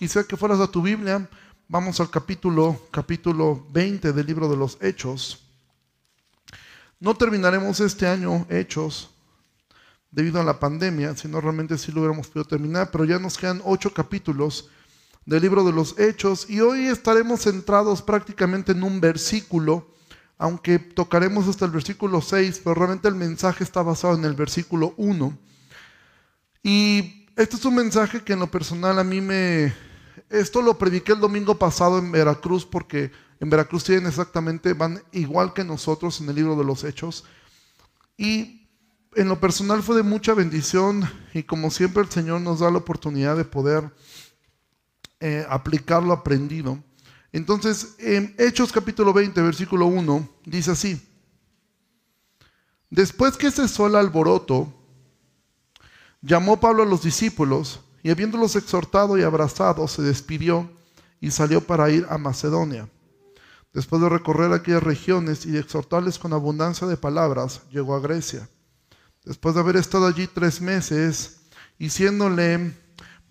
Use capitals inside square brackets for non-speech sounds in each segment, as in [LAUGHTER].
Quisiera que fueras a tu Biblia. Vamos al capítulo, capítulo 20 del libro de los Hechos. No terminaremos este año Hechos debido a la pandemia, si no realmente sí lo hubiéramos podido terminar, pero ya nos quedan ocho capítulos del libro de los Hechos y hoy estaremos centrados prácticamente en un versículo, aunque tocaremos hasta el versículo 6, pero realmente el mensaje está basado en el versículo 1. Y este es un mensaje que en lo personal a mí me... Esto lo prediqué el domingo pasado en Veracruz porque en Veracruz tienen exactamente, van igual que nosotros en el libro de los Hechos. Y en lo personal fue de mucha bendición y como siempre el Señor nos da la oportunidad de poder eh, aplicar lo aprendido. Entonces, en Hechos capítulo 20, versículo 1, dice así. Después que cesó el alboroto, llamó Pablo a los discípulos y habiéndolos exhortado y abrazado, se despidió y salió para ir a Macedonia. Después de recorrer aquellas regiones y de exhortarles con abundancia de palabras, llegó a Grecia. Después de haber estado allí tres meses y siéndole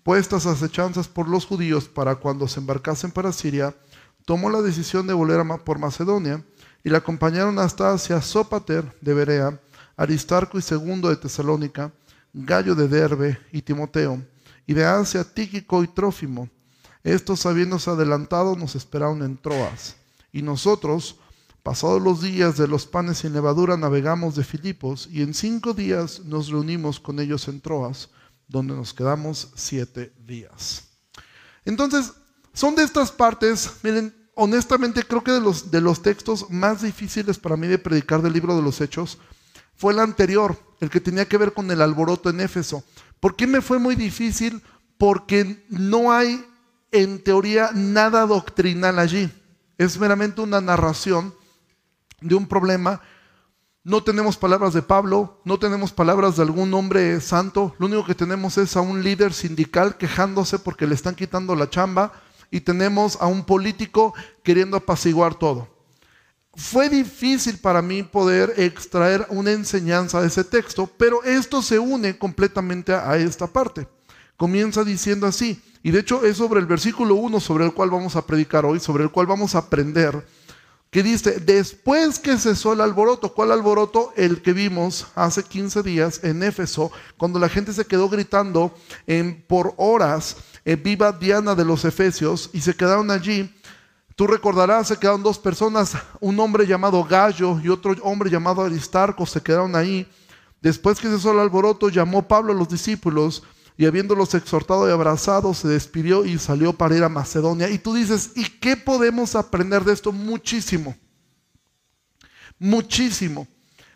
puestas acechanzas por los judíos para cuando se embarcasen para Siria, tomó la decisión de volver por Macedonia y le acompañaron hasta hacia Sópater de Berea, Aristarco y Segundo de Tesalónica, Gallo de Derbe y Timoteo, y de Asia Tíquico y Trófimo. Estos, habiéndose adelantado, nos esperaron en Troas. Y nosotros, pasados los días de los panes sin levadura, navegamos de Filipos, y en cinco días nos reunimos con ellos en Troas donde nos quedamos siete días. Entonces, son de estas partes, miren, honestamente creo que de los, de los textos más difíciles para mí de predicar del libro de los Hechos fue el anterior, el que tenía que ver con el alboroto en Éfeso. ¿Por qué me fue muy difícil? Porque no hay en teoría nada doctrinal allí. Es meramente una narración de un problema no tenemos palabras de Pablo, no tenemos palabras de algún hombre santo, lo único que tenemos es a un líder sindical quejándose porque le están quitando la chamba y tenemos a un político queriendo apaciguar todo. Fue difícil para mí poder extraer una enseñanza de ese texto, pero esto se une completamente a esta parte. Comienza diciendo así, y de hecho es sobre el versículo 1 sobre el cual vamos a predicar hoy, sobre el cual vamos a aprender que dice, después que cesó el alboroto, ¿cuál alboroto? El que vimos hace 15 días en Éfeso, cuando la gente se quedó gritando por horas, eh, viva Diana de los Efesios, y se quedaron allí. Tú recordarás, se quedaron dos personas, un hombre llamado Gallo y otro hombre llamado Aristarco, se quedaron ahí. Después que cesó el alboroto, llamó Pablo a los discípulos y habiéndolos exhortado y abrazado, se despidió y salió para ir a Macedonia. Y tú dices, ¿y qué podemos aprender de esto? Muchísimo. Muchísimo.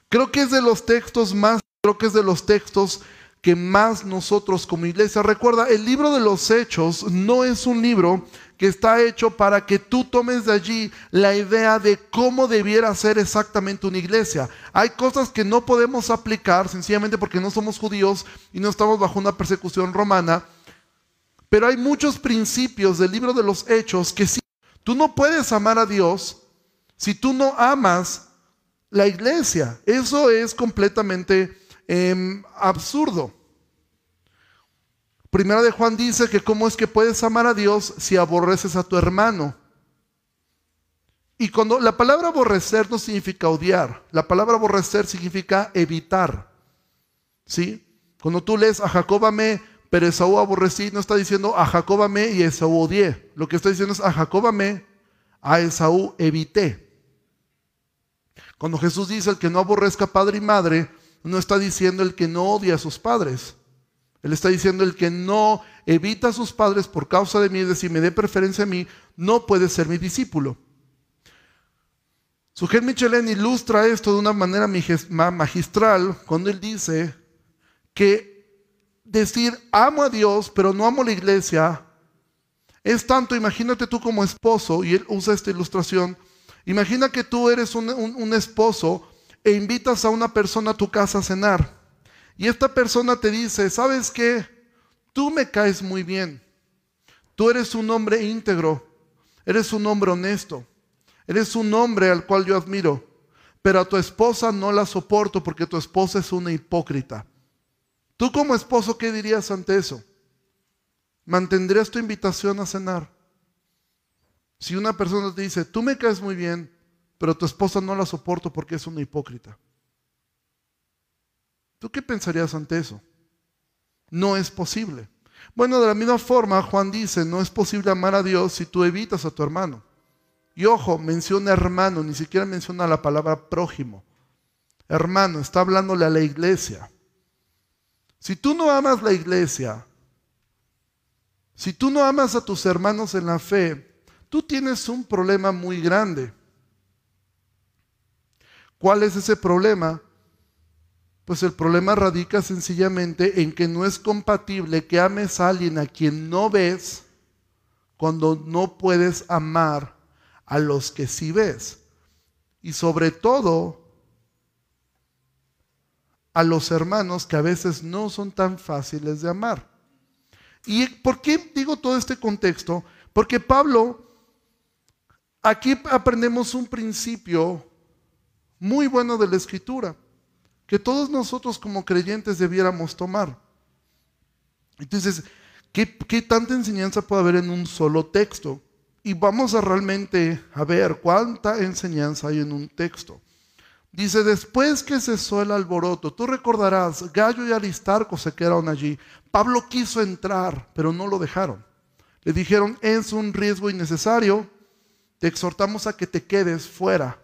Creo que es de los textos más, creo que es de los textos que más nosotros como iglesia, recuerda, el libro de los hechos no es un libro que está hecho para que tú tomes de allí la idea de cómo debiera ser exactamente una iglesia. Hay cosas que no podemos aplicar sencillamente porque no somos judíos y no estamos bajo una persecución romana, pero hay muchos principios del libro de los hechos que sí, tú no puedes amar a Dios si tú no amas la iglesia. Eso es completamente em, absurdo. Primera de Juan dice que cómo es que puedes amar a Dios si aborreces a tu hermano. Y cuando la palabra aborrecer no significa odiar, la palabra aborrecer significa evitar. ¿Sí? Cuando tú lees a Jacob amé, pero Esaú aborrecí, no está diciendo a Jacob amé y Esaú odié. Lo que está diciendo es a Jacob amé, a Esaú evité. Cuando Jesús dice el que no aborrezca padre y madre, no está diciendo el que no odia a sus padres. Él está diciendo, el que no evita a sus padres por causa de mí, es decir, me dé preferencia a mí, no puede ser mi discípulo. Sujet Michelin ilustra esto de una manera magistral cuando él dice que decir amo a Dios pero no amo la iglesia es tanto, imagínate tú como esposo, y él usa esta ilustración, imagina que tú eres un esposo e invitas a una persona a tu casa a cenar. Y esta persona te dice, ¿sabes qué? Tú me caes muy bien. Tú eres un hombre íntegro. Eres un hombre honesto. Eres un hombre al cual yo admiro. Pero a tu esposa no la soporto porque tu esposa es una hipócrita. Tú como esposo, ¿qué dirías ante eso? ¿Mantendrías tu invitación a cenar? Si una persona te dice, tú me caes muy bien, pero tu esposa no la soporto porque es una hipócrita. ¿Tú qué pensarías ante eso? No es posible. Bueno, de la misma forma, Juan dice, no es posible amar a Dios si tú evitas a tu hermano. Y ojo, menciona hermano, ni siquiera menciona la palabra prójimo. Hermano, está hablándole a la iglesia. Si tú no amas la iglesia, si tú no amas a tus hermanos en la fe, tú tienes un problema muy grande. ¿Cuál es ese problema? Pues el problema radica sencillamente en que no es compatible que ames a alguien a quien no ves cuando no puedes amar a los que sí ves. Y sobre todo a los hermanos que a veces no son tan fáciles de amar. ¿Y por qué digo todo este contexto? Porque Pablo, aquí aprendemos un principio muy bueno de la escritura, que todos nosotros como creyentes debiéramos tomar. Entonces, ¿qué, qué tanta enseñanza puede haber en un solo texto? Y vamos a realmente a ver cuánta enseñanza hay en un texto. Dice, después que cesó el alboroto, tú recordarás, Gallo y Aristarco se quedaron allí. Pablo quiso entrar, pero no lo dejaron. Le dijeron, es un riesgo innecesario, te exhortamos a que te quedes fuera.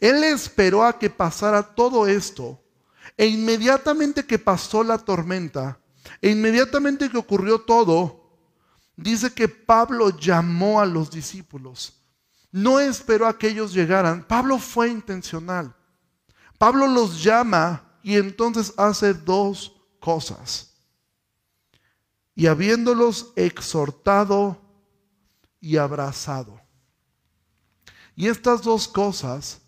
Él esperó a que pasara todo esto, e inmediatamente que pasó la tormenta, e inmediatamente que ocurrió todo, dice que Pablo llamó a los discípulos no esperó a que ellos llegaran. Pablo fue intencional. Pablo los llama y entonces hace dos cosas. Y habiéndolos exhortado y abrazado. Y estas dos cosas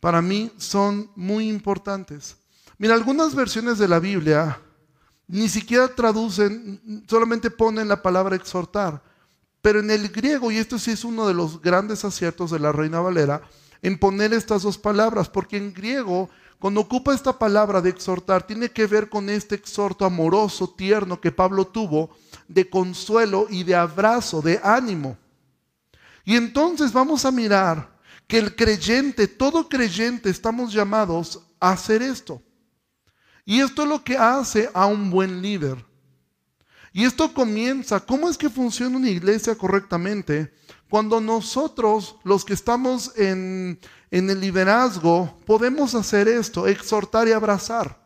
para mí son muy importantes. Mira, algunas versiones de la Biblia ni siquiera traducen, solamente ponen la palabra exhortar. Pero en el griego, y esto sí es uno de los grandes aciertos de la Reina Valera, en poner estas dos palabras, porque en griego, cuando ocupa esta palabra de exhortar, tiene que ver con este exhorto amoroso, tierno que Pablo tuvo, de consuelo y de abrazo, de ánimo. Y entonces vamos a mirar que el creyente, todo creyente, estamos llamados a hacer esto. Y esto es lo que hace a un buen líder. Y esto comienza, ¿cómo es que funciona una iglesia correctamente? Cuando nosotros, los que estamos en, el liderazgo, podemos hacer esto, exhortar y abrazar.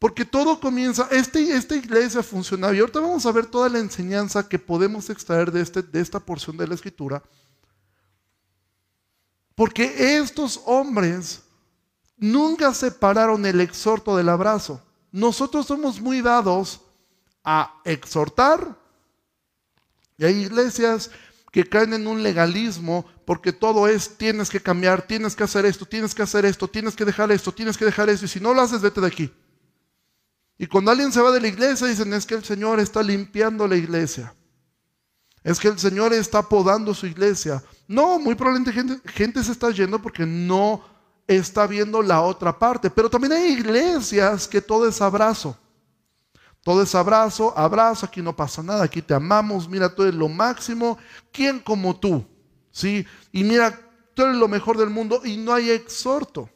Porque todo comienza, este, esta iglesia funcionaba, y ahorita vamos a ver toda la enseñanza que podemos extraer de, este, de esta porción de la escritura. Porque estos hombres nunca separaron el exhorto del abrazo. Nosotros somos muy dados a exhortar. Y hay iglesias que caen en un legalismo porque todo es tienes que cambiar, tienes que hacer esto, tienes que hacer esto, tienes que dejar esto, tienes que dejar esto. Y si no lo haces, vete de aquí. Y cuando alguien se va de la iglesia, dicen es que el Señor está limpiando la iglesia. Es que el Señor está podando su iglesia. No, muy probablemente gente, se está yendo porque no está viendo la otra parte. Pero también hay iglesias que todo es abrazo. Todo es abrazo, abrazo, aquí no pasa nada, aquí te amamos, mira, tú eres lo máximo, ¿quién como tú? ¿Sí? Y mira, tú eres lo mejor del mundo y no hay exhorto.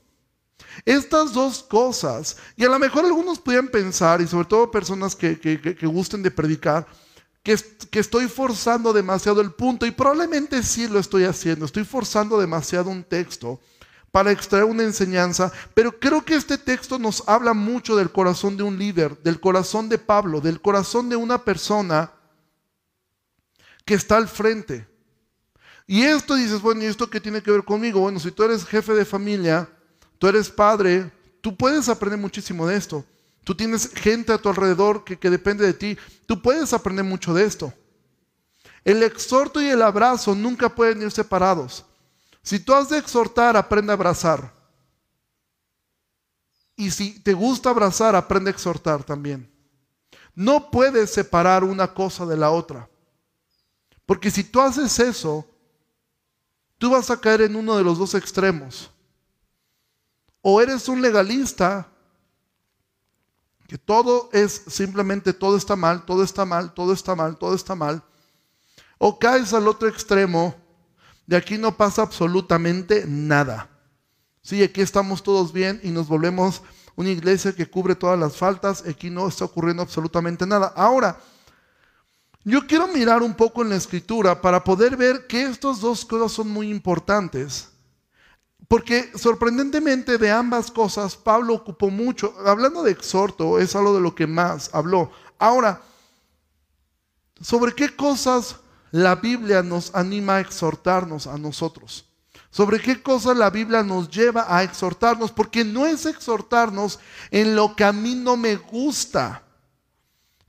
Estas dos cosas, y a lo mejor algunos pueden pensar, y sobre todo personas que, gusten de predicar, que, estoy forzando demasiado el punto, y probablemente sí lo estoy haciendo, estoy forzando demasiado un texto para extraer una enseñanza, pero creo que este texto nos habla mucho del corazón de un líder, del corazón de Pablo, del corazón de una persona que está al frente. Y esto dices, bueno, ¿y esto qué tiene que ver conmigo? Bueno, si tú eres jefe de familia, tú eres padre, tú puedes aprender muchísimo de esto. Tú tienes gente a tu alrededor que, depende de ti, tú puedes aprender mucho de esto. El exhorto y el abrazo nunca pueden ir separados. Si tú has de exhortar, aprende a abrazar. Y si te gusta abrazar, aprende a exhortar también. No puedes separar una cosa de la otra. Porque si tú haces eso, tú vas a caer en uno de los dos extremos. O eres un legalista que todo es simplemente todo está mal, todo está mal, todo está mal, todo está mal, o caes al otro extremo, de aquí no pasa absolutamente nada. Sí, aquí estamos todos bien y nos volvemos una iglesia que cubre todas las faltas, aquí no está ocurriendo absolutamente nada. Ahora, yo quiero mirar un poco en la escritura para poder ver que estas dos cosas son muy importantes. Porque sorprendentemente de ambas cosas Pablo ocupó mucho. Hablando de exhorto, es algo de lo que más habló. Ahora, ¿sobre qué cosas la Biblia nos anima a exhortarnos a nosotros? ¿Sobre qué cosas la Biblia nos lleva a exhortarnos? Porque no es exhortarnos en lo que a mí no me gusta.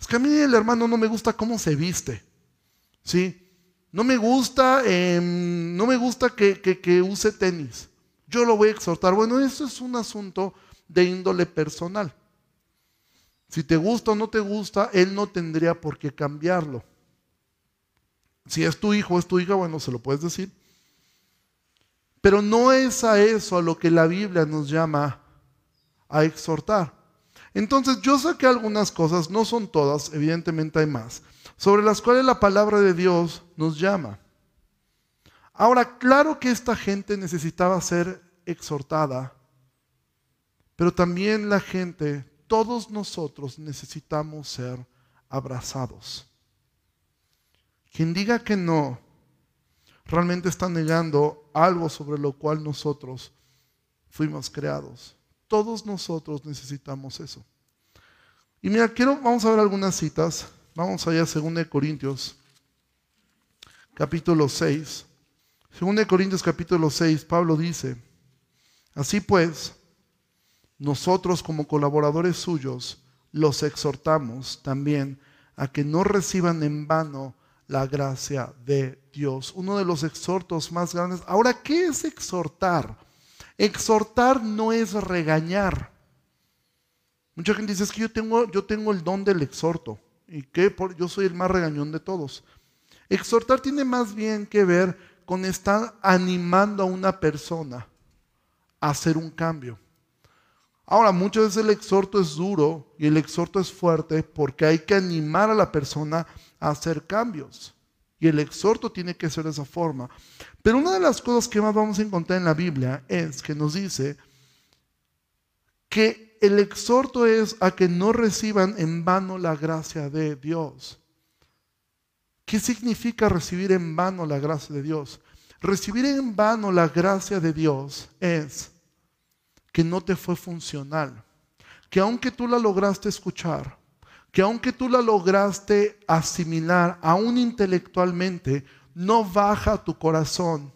Es que a mí el hermano no me gusta cómo se viste. ¿Sí? No me gusta, em, no me gusta que, que use tenis. Yo lo voy a exhortar. Bueno, eso es un asunto de índole personal. Si te gusta o no te gusta, él no tendría por qué cambiarlo. Si es tu hijo o es tu hija, bueno, se lo puedes decir. Pero no es a eso a lo que la Biblia nos llama a exhortar. Entonces yo saqué algunas cosas, no son todas, evidentemente hay más, sobre las cuales la palabra de Dios nos llama. Ahora, claro que esta gente necesitaba ser exhortada, pero también la gente, todos nosotros necesitamos ser abrazados. Quien diga que no, realmente está negando algo sobre lo cual nosotros fuimos creados. Todos nosotros necesitamos eso. Y mira, quiero, vamos a ver algunas citas. Vamos allá a 2 Corintios, capítulo 6. 2 Corintios capítulo 6, Pablo dice, así pues, nosotros como colaboradores suyos los exhortamos también a que no reciban en vano la gracia de Dios. Uno de los exhortos más grandes. Ahora, ¿qué es exhortar? Exhortar no es regañar. Mucha gente dice, es que yo tengo, yo tengo el don del exhorto. ¿Y qué? Yo soy el más regañón de todos. Exhortar tiene más bien que ver con estar animando a una persona a hacer un cambio. Ahora, muchas veces el exhorto es duro y el exhorto es fuerte porque hay que animar a la persona a hacer cambios. Y el exhorto tiene que ser de esa forma. Pero una de las cosas que más vamos a encontrar en la Biblia es que nos dice que el exhorto es a que no reciban en vano la gracia de Dios. ¿Qué significa recibir en vano la gracia de Dios? Recibir en vano la gracia de Dios es que no te fue funcional, que aunque tú la lograste escuchar, que aunque tú la lograste asimilar aún intelectualmente, no baja tu corazón.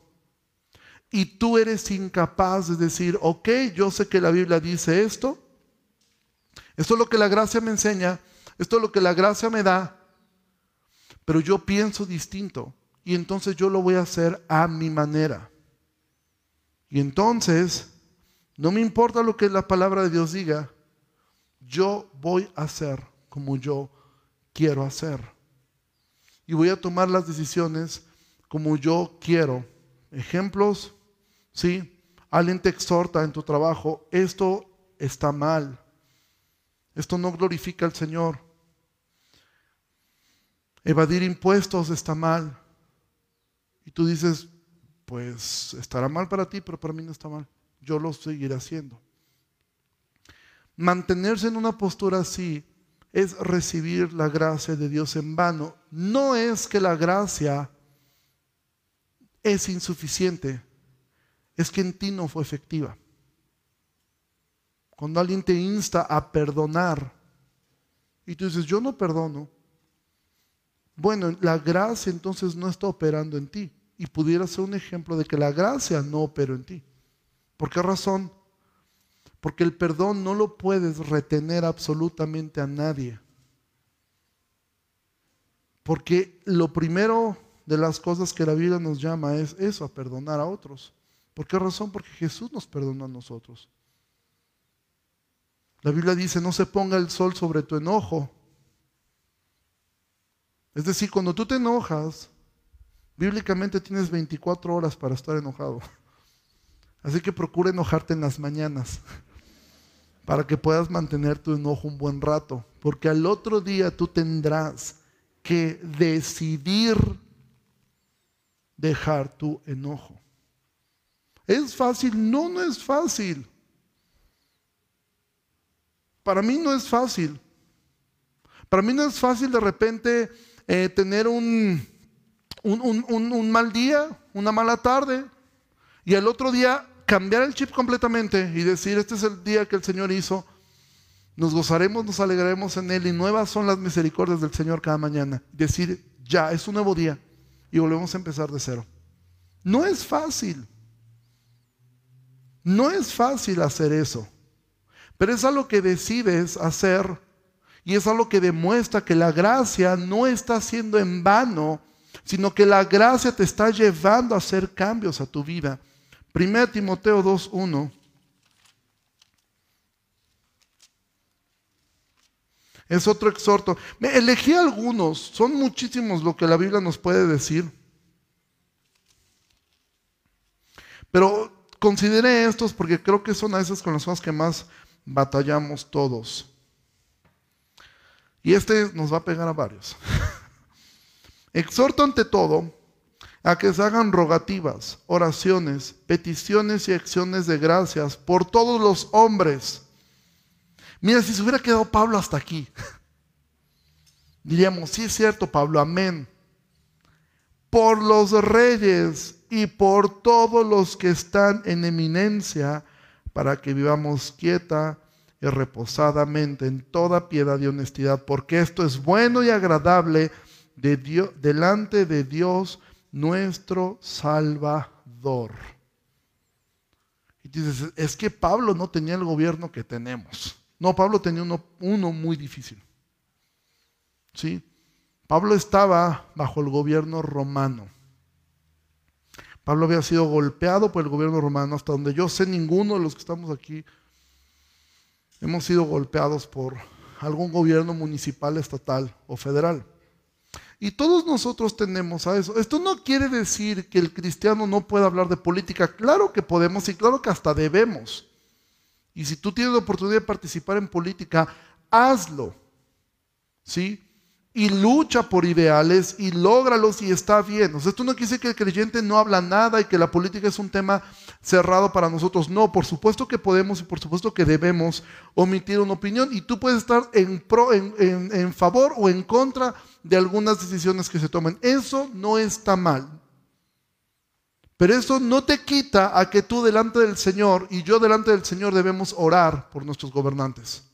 Y tú eres incapaz de decir, ok, yo sé que la Biblia dice esto, esto es lo que la gracia me enseña, esto es lo que la gracia me da, pero yo pienso distinto y entonces yo lo voy a hacer a mi manera. Y entonces, no me importa lo que la palabra de Dios diga, yo voy a hacer como yo quiero hacer. Y voy a tomar las decisiones como yo quiero. Ejemplos, ¿sí? Alguien te exhorta en tu trabajo, esto está mal. Esto no glorifica al Señor. Evadir impuestos está mal. Y tú dices, pues estará mal para ti, pero para mí no está mal. Yo lo seguiré haciendo. Mantenerse en una postura así es recibir la gracia de Dios en vano. No es que la gracia es insuficiente, es que en ti no fue efectiva. Cuando alguien te insta a perdonar y tú dices, yo no perdono, bueno, la gracia entonces no está operando en ti. Y pudiera ser un ejemplo de que la gracia no operó en ti. ¿Por qué razón? Porque el perdón no lo puedes retener absolutamente a nadie. Porque lo primero de las cosas que la Biblia nos llama es eso, a perdonar a otros. ¿Por qué razón? Porque Jesús nos perdonó a nosotros. La Biblia dice, no se ponga el sol sobre tu enojo, es decir, cuando tú te enojas, bíblicamente tienes 24 horas para estar enojado. Así que procura enojarte en las mañanas. para que puedas mantener tu enojo un buen rato, porque al otro día tú tendrás que decidir dejar tu enojo. ¿Es fácil? No, no es fácil. Para mí no es fácil. Para mí no es fácil de repente eh, tener un, un, mal día, una mala tarde, y el otro día cambiar el chip completamente y decir, este es el día que el Señor hizo, nos gozaremos, nos alegraremos en Él y nuevas son las misericordias del Señor cada mañana. Decir, ya, es un nuevo día y volvemos a empezar de cero. No es fácil. No es fácil hacer eso. Pero es algo que decides hacer y es algo que demuestra que la gracia no está siendo en vano, sino que la gracia te está llevando a hacer cambios a tu vida. 1 Timoteo 2.1. Es otro exhorto. Me elegí algunos, son muchísimos lo que la Biblia nos puede decir. Pero consideré estos porque creo que son a esas con las cosas que más batallamos todos. Y este nos va a pegar a varios. [LAUGHS] Exhorto ante todo a que se hagan rogativas, oraciones, peticiones y acciones de gracias por todos los hombres. Mira, si se hubiera quedado Pablo hasta aquí, [LAUGHS] diríamos, sí es cierto, Pablo, amén. Por los reyes y por todos los que están en eminencia, para que vivamos quieta y reposadamente en toda piedad y honestidad, porque esto es bueno y agradable de Dios, delante de Dios nuestro Salvador. Y dices, es que Pablo no tenía el gobierno que tenemos. No, Pablo tenía uno, uno muy difícil. ¿Sí? Pablo estaba bajo el gobierno romano. Pablo había sido golpeado por el gobierno romano, hasta donde yo sé, ninguno de los que estamos aquí hemos sido golpeados por algún gobierno municipal, estatal o federal. Y todos nosotros tenemos a eso. Esto no quiere decir que el cristiano no pueda hablar de política. Claro que podemos y claro que hasta debemos. Y si tú tienes la oportunidad de participar en política, hazlo. ¿Sí? Y lucha por ideales y lógralos y está bien. O sea, esto no quiere decir que el creyente no habla nada y que la política es un tema cerrado para nosotros. No, por supuesto que podemos y por supuesto que debemos omitir una opinión. Y tú puedes estar en, en favor o en contra de algunas decisiones que se tomen. Eso no está mal. Pero eso no te quita a que tú delante del Señor y yo delante del Señor debemos orar por nuestros gobernantes.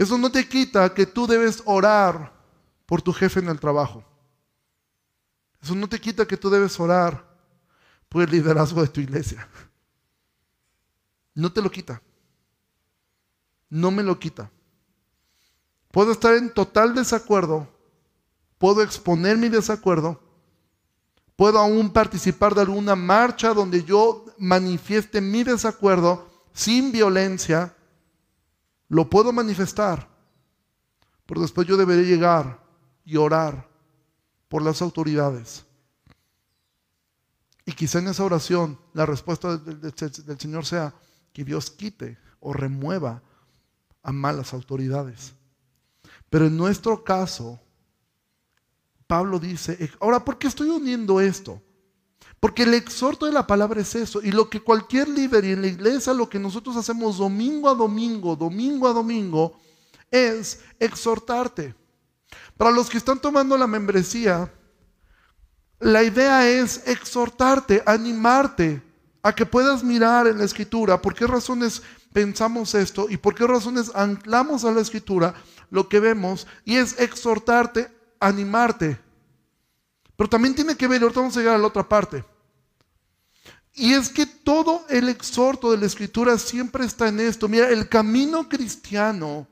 Eso no te quita que tú debes orar por tu jefe en el trabajo. Eso no te quita que tú debes orar por el liderazgo de tu iglesia. No te lo quita. No me lo quita. Puedo estar en total desacuerdo, puedo exponer mi desacuerdo, puedo aún participar de alguna marcha donde yo manifieste mi desacuerdo sin violencia, lo puedo manifestar, pero después yo deberé llegar y orar por las autoridades. Y quizá en esa oración la respuesta del, del Señor sea que Dios quite o remueva a malas autoridades. Pero en nuestro caso, Pablo dice, ahora, ¿por qué estoy uniendo esto? Porque el exhorto de la palabra es eso. Y lo que cualquier líder y en la iglesia, lo que nosotros hacemos domingo a domingo, domingo a domingo, es exhortarte. Para los que están tomando la membresía, la idea es exhortarte, animarte a que puedas mirar en la escritura por qué razones pensamos esto y por qué razones anclamos a la escritura lo que vemos y es exhortarte, animarte. Pero también tiene que ver, ahorita vamos a llegar a la otra parte. Y es que todo el exhorto de la escritura siempre está en esto. Mira, el camino cristiano,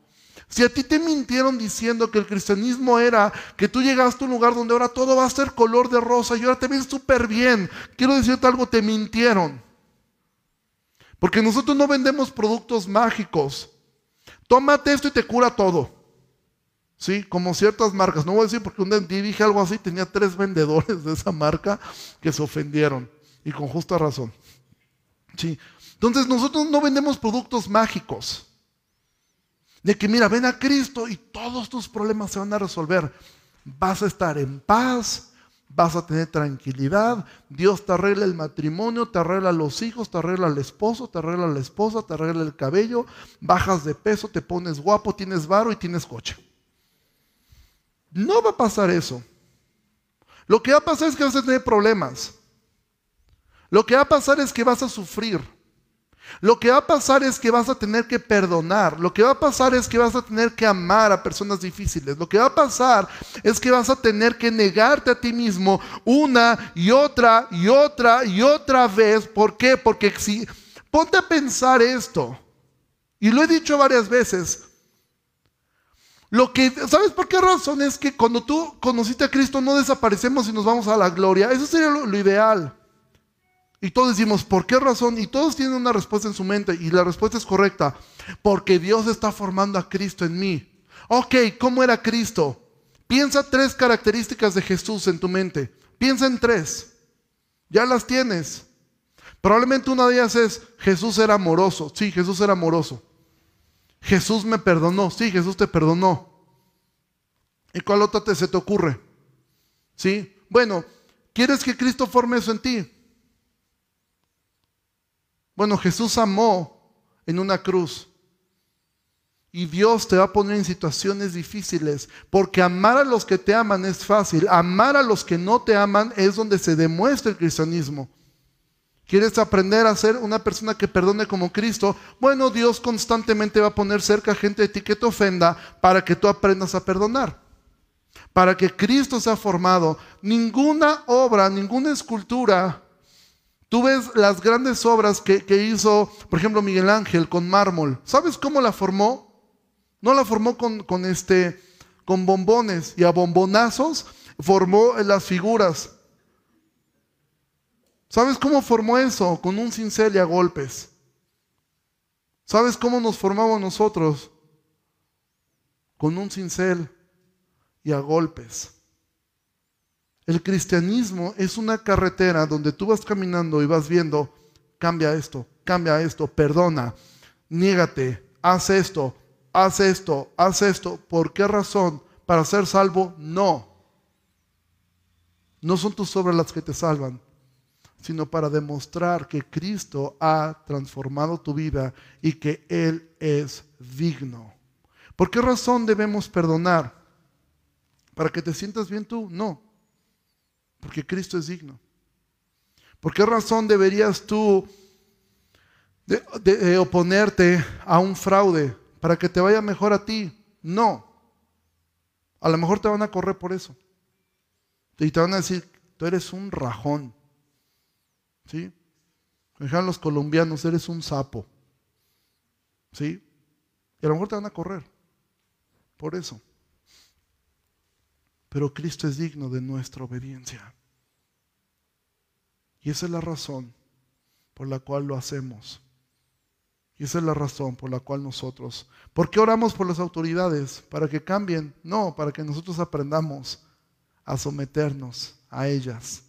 si a ti te mintieron diciendo que el cristianismo era que tú llegaste a un lugar donde ahora todo va a ser color de rosa y ahora te ves súper bien, quiero decirte algo, te mintieron. Porque nosotros no vendemos productos mágicos. Tómate esto y te cura todo. ¿Sí? Como ciertas marcas. No voy a decir porque un día dije algo así, tenía tres vendedores de esa marca que se ofendieron. Y con justa razón. ¿Sí? Entonces nosotros no vendemos productos mágicos. De que mira, ven a Cristo y todos tus problemas se van a resolver. Vas a estar en paz, vas a tener tranquilidad, Dios te arregla el matrimonio, te arregla los hijos, te arregla el esposo, te arregla la esposa, te arregla el cabello, bajas de peso, te pones guapo, tienes varo y tienes coche. No va a pasar eso. Lo que va a pasar es que vas a tener problemas. Lo que va a pasar es que vas a sufrir. Lo que va a pasar es que vas a tener que perdonar. Lo que va a pasar es que vas a tener que amar a personas difíciles. Lo que va a pasar es que vas a tener que negarte a ti mismo una y otra y otra y otra vez. ¿Por qué? Porque si ponte a pensar esto. Y lo he dicho varias veces. Lo que, ¿sabes por qué razón? Es que cuando tú conociste a Cristo no desaparecemos y nos vamos a la gloria. Eso sería lo ideal. Y todos decimos, ¿por qué razón? Y todos tienen una respuesta en su mente y la respuesta es correcta. Porque Dios está formando a Cristo en mí. Ok, ¿cómo era Cristo? Piensa tres características de Jesús en tu mente. Piensa en tres. Ya las tienes. Probablemente una de ellas es, Jesús era amoroso. Sí, Jesús era amoroso. Jesús me perdonó. Sí, Jesús te perdonó. ¿Y cuál otra te, se te ocurre? ¿Sí? Bueno, ¿quieres que Cristo forme eso en ti? Bueno, Jesús amó en una cruz. Y Dios te va a poner en situaciones difíciles, porque amar a los que te aman es fácil, amar a los que no te aman es donde se demuestra el cristianismo. ¿Quieres aprender a ser una persona que perdone como Cristo? Bueno, Dios constantemente va a poner cerca gente de ti que te ofenda para que tú aprendas a perdonar. Para que Cristo sea formado. Ninguna obra, ninguna escultura Tú ves las grandes obras que, hizo, por ejemplo, Miguel Ángel con mármol. ¿Sabes cómo la formó? No la formó con, con, este, con bombones y a bombonazos formó las figuras. ¿Sabes cómo formó eso? Con un cincel y a golpes. ¿Sabes cómo nos formamos nosotros? Con un cincel y a golpes. El cristianismo es una carretera donde tú vas caminando y vas viendo, cambia esto, cambia esto, perdona, niégate, haz esto, haz esto, haz esto. ¿Por qué razón? ¿Para ser salvo? No. No son tus obras las que te salvan, sino para demostrar que Cristo ha transformado tu vida y que Él es digno. ¿Por qué razón debemos perdonar? ¿Para que te sientas bien tú? No. Porque Cristo es digno. ¿Por qué razón deberías tú oponerte a un fraude para que te vaya mejor a ti? No. A lo mejor te van a correr por eso. Y te van a decir, tú eres un rajón. ¿Sí? Dejan los colombianos, eres un sapo. ¿Sí? Y a lo mejor te van a correr por eso. Pero Cristo es digno de nuestra obediencia. Y esa es la razón por la cual lo hacemos. Y esa es la razón por la cual nosotros, ¿por qué oramos por las autoridades? ¿Para que cambien? No, para que nosotros aprendamos a someternos a ellas.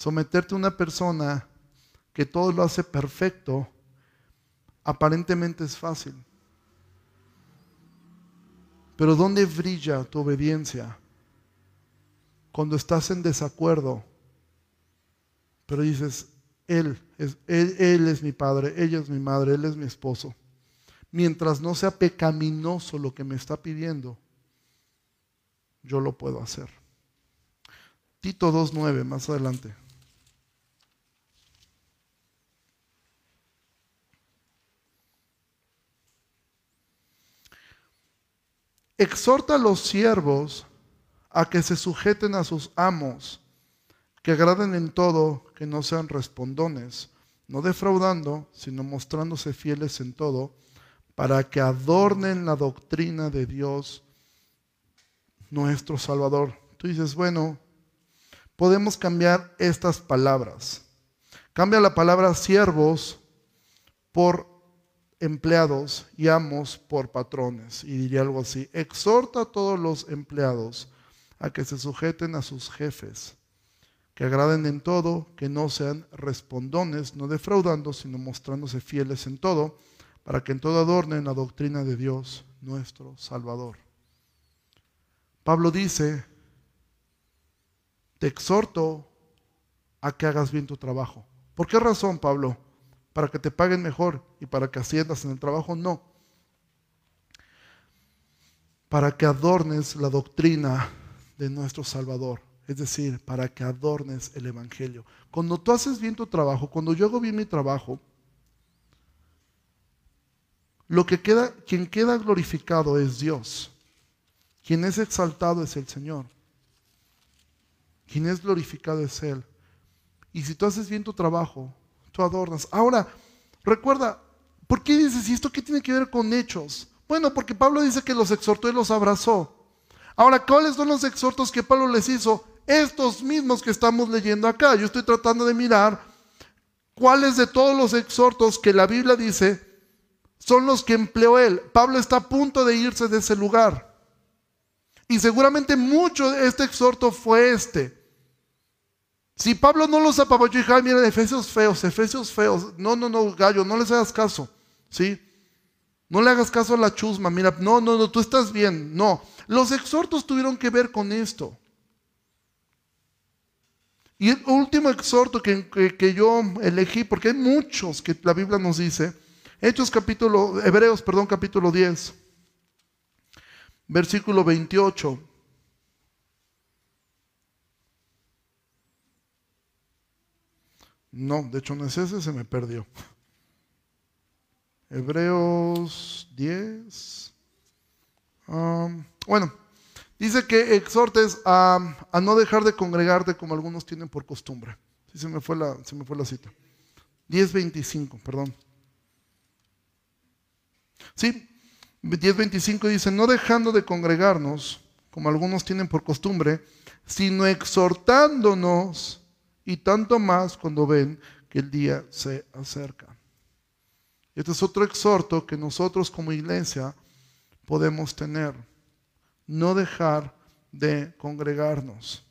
Someterte a una persona que todo lo hace perfecto, aparentemente es fácil. Pero ¿dónde brilla tu obediencia? cuando estás en desacuerdo, pero dices, él es, él, es mi padre, ella es mi madre, él es mi esposo. Mientras no sea pecaminoso lo que me está pidiendo, yo lo puedo hacer. Tito 2.9, más adelante. Exhorta a los siervos a que se sujeten a sus amos, que agraden en todo, que no sean respondones, no defraudando, sino mostrándose fieles en todo, para que adornen la doctrina de Dios nuestro Salvador. Tú dices, bueno, podemos cambiar estas palabras. Cambia la palabra siervos por empleados y amos por patrones. Y diría algo así, exhorta a todos los empleados a que se sujeten a sus jefes, que agraden en todo, que no sean respondones, no defraudando, sino mostrándose fieles en todo, para que en todo adornen la doctrina de Dios, nuestro Salvador. Pablo dice, te exhorto a que hagas bien tu trabajo. ¿Por qué razón, Pablo? ¿Para que te paguen mejor y para que asciendas en el trabajo? No. Para que adornes la doctrina de nuestro Salvador. Es decir, para que adornes el Evangelio. Cuando tú haces bien tu trabajo, cuando yo hago bien mi trabajo, lo que queda, quien queda glorificado es Dios. Quien es exaltado es el Señor. Quien es glorificado es Él. Y si tú haces bien tu trabajo, tú adornas. Ahora, recuerda, ¿por qué dices, ¿y esto qué tiene que ver con hechos? Bueno, porque Pablo dice que los exhortó y los abrazó. Ahora, ¿cuáles son los exhortos que Pablo les hizo? Estos mismos que estamos leyendo acá. Yo estoy tratando de mirar cuáles de todos los exhortos que la Biblia dice son los que empleó él. Pablo está a punto de irse de ese lugar. Y seguramente mucho de este exhorto fue este. Si Pablo no los apapachó y dijo, mira, efesios feos, efesios feos. No, no, no, gallo, no les hagas caso. ¿Sí? No le hagas caso a la chusma. Mira, no, no, no, tú estás bien. No. Los exhortos tuvieron que ver con esto. Y el último exhorto que, que, yo elegí, porque hay muchos que la Biblia nos dice, Hechos capítulo, Hebreos, perdón, capítulo 10, versículo 28. No, de hecho no es ese, se me perdió. Hebreos 10. bueno, dice que exhortes a, no dejar de congregarte como algunos tienen por costumbre. Sí, se me fue la, se me fue la cita. 10.25, perdón. Sí, 10.25 dice, no dejando de congregarnos, como algunos tienen por costumbre, sino exhortándonos y tanto más cuando ven que el día se acerca. Este es otro exhorto que nosotros como iglesia podemos tener. No dejar de congregarnos.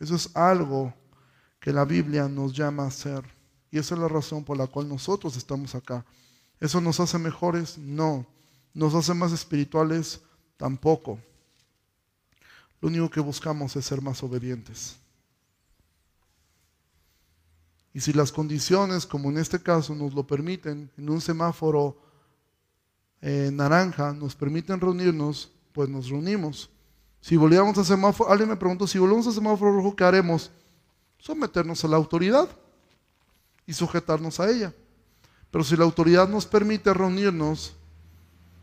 Eso es algo que la Biblia nos llama a hacer. Y esa es la razón por la cual nosotros estamos acá. ¿Eso nos hace mejores? No. ¿Nos hace más espirituales? Tampoco. Lo único que buscamos es ser más obedientes. Y si las condiciones, como en este caso, nos lo permiten, en un semáforo eh, naranja, nos permiten reunirnos, pues nos reunimos. Si volviéramos a semáforo, alguien me preguntó, si volvemos a semáforo rojo, ¿qué haremos? Someternos a la autoridad y sujetarnos a ella. Pero si la autoridad nos permite reunirnos,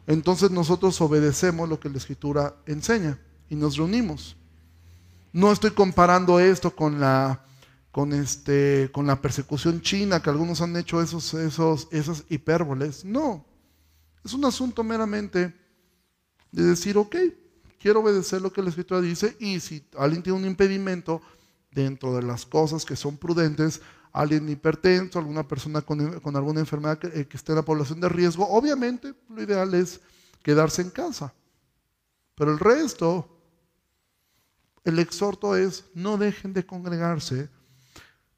entonces nosotros obedecemos lo que la escritura enseña y nos reunimos. No estoy comparando esto con la con, este, con la persecución china, que algunos han hecho esos, esos, esas hipérboles. No, es un asunto meramente de decir, ok, quiero obedecer lo que la escritura dice y si alguien tiene un impedimento dentro de las cosas que son prudentes, alguien hipertenso, alguna persona con, con alguna enfermedad que, eh, que esté en la población de riesgo, obviamente lo ideal es quedarse en casa. Pero el resto, el exhorto es, no dejen de congregarse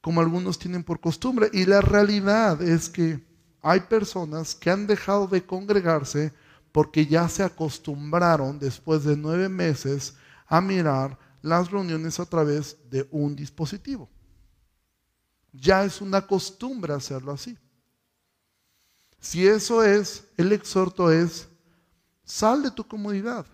como algunos tienen por costumbre. Y la realidad es que hay personas que han dejado de congregarse porque ya se acostumbraron después de nueve meses a mirar las reuniones a través de un dispositivo. Ya es una costumbre hacerlo así. Si eso es, el exhorto es, sal de tu comodidad.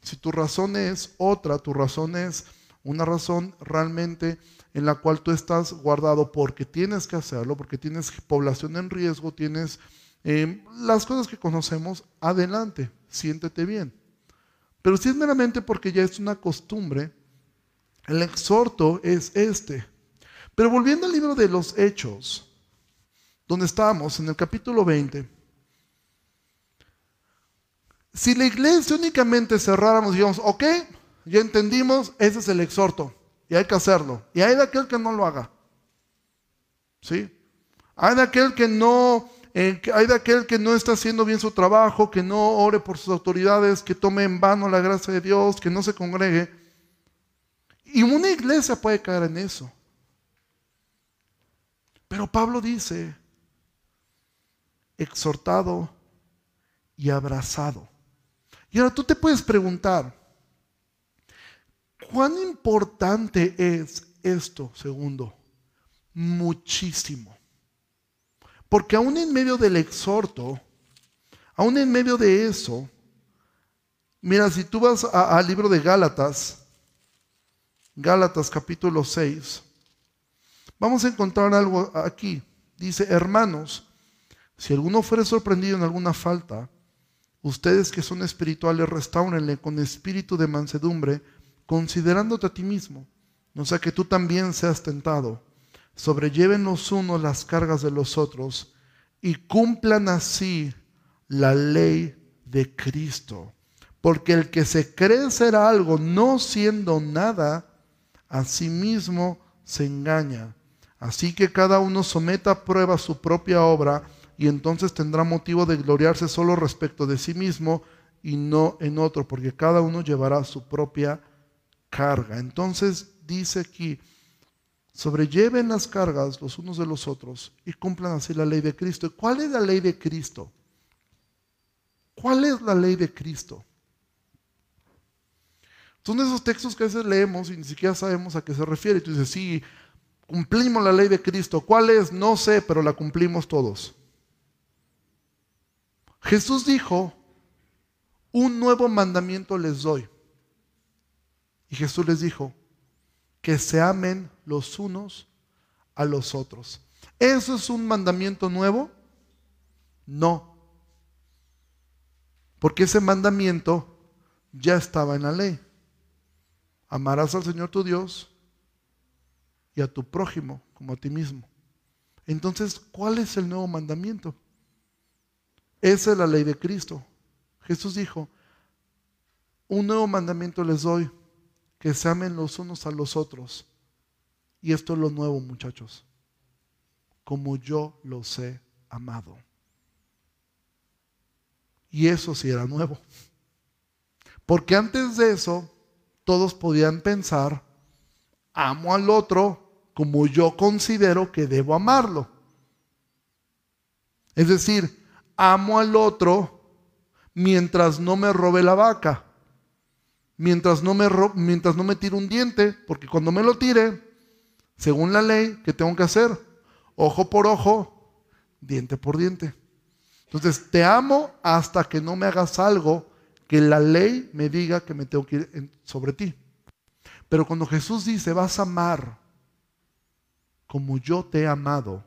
Si tu razón es otra, tu razón es una razón realmente en la cual tú estás guardado porque tienes que hacerlo, porque tienes población en riesgo, tienes eh, las cosas que conocemos, adelante, siéntete bien. Pero si es meramente porque ya es una costumbre, el exhorto es este. Pero volviendo al libro de los Hechos, donde estamos, en el capítulo 20, si la iglesia únicamente cerráramos, digamos, ok, ya entendimos, ese es el exhorto. Y hay que hacerlo. Y hay de aquel que no lo haga. ¿Sí? Hay de aquel que no, eh, hay de aquel que no está haciendo bien su trabajo, que no ore por sus autoridades, que tome en vano la gracia de Dios, que no se congregue. Y una iglesia puede caer en eso. Pero Pablo dice, exhortado y abrazado. Y ahora tú te puedes preguntar, ¿cuán importante es esto, segundo? Muchísimo. Porque aún en medio del exhorto, aún en medio de eso, mira, si tú vas al libro de Gálatas, Gálatas capítulo 6, vamos a encontrar algo aquí. Dice, hermanos, si alguno fuere sorprendido en alguna falta, ustedes que son espirituales, restáurenle con espíritu de mansedumbre, considerándote a ti mismo, no sea que tú también seas tentado. Sobrelleven los unos las cargas de los otros y cumplan así la ley de Cristo. Porque el que se cree ser algo no siendo nada, a sí mismo se engaña. Así que cada uno someta a prueba su propia obra y entonces tendrá motivo de gloriarse solo respecto de sí mismo y no en otro, porque cada uno llevará su propia carga. Entonces dice aquí, sobrelleven las cargas los unos de los otros y cumplan así la ley de Cristo. ¿Cuál es la ley de Cristo? ¿Cuál es la ley de Cristo? Son esos textos que a veces leemos y ni siquiera sabemos a qué se refiere. Y tú dices, sí, cumplimos la ley de Cristo. ¿Cuál es? No sé, pero la cumplimos todos. Jesús dijo, un nuevo mandamiento les doy. Y Jesús les dijo, que se amen los unos a los otros. ¿Eso es un mandamiento nuevo? No. Porque ese mandamiento ya estaba en la ley. Amarás al Señor tu Dios y a tu prójimo como a ti mismo. Entonces, ¿cuál es el nuevo mandamiento? Esa es la ley de Cristo. Jesús dijo, un nuevo mandamiento les doy, que se amen los unos a los otros. Y esto es lo nuevo, muchachos, como yo los he amado. Y eso sí era nuevo. Porque antes de eso, todos podían pensar, amo al otro como yo considero que debo amarlo. Es decir, amo al otro mientras no me robe la vaca, mientras no me, mientras no me tire un diente, porque cuando me lo tire, según la ley, ¿qué tengo que hacer? Ojo por ojo, diente por diente. Entonces, te amo hasta que no me hagas algo que la ley me diga que me tengo que ir sobre ti. Pero cuando Jesús dice, vas a amar como yo te he amado,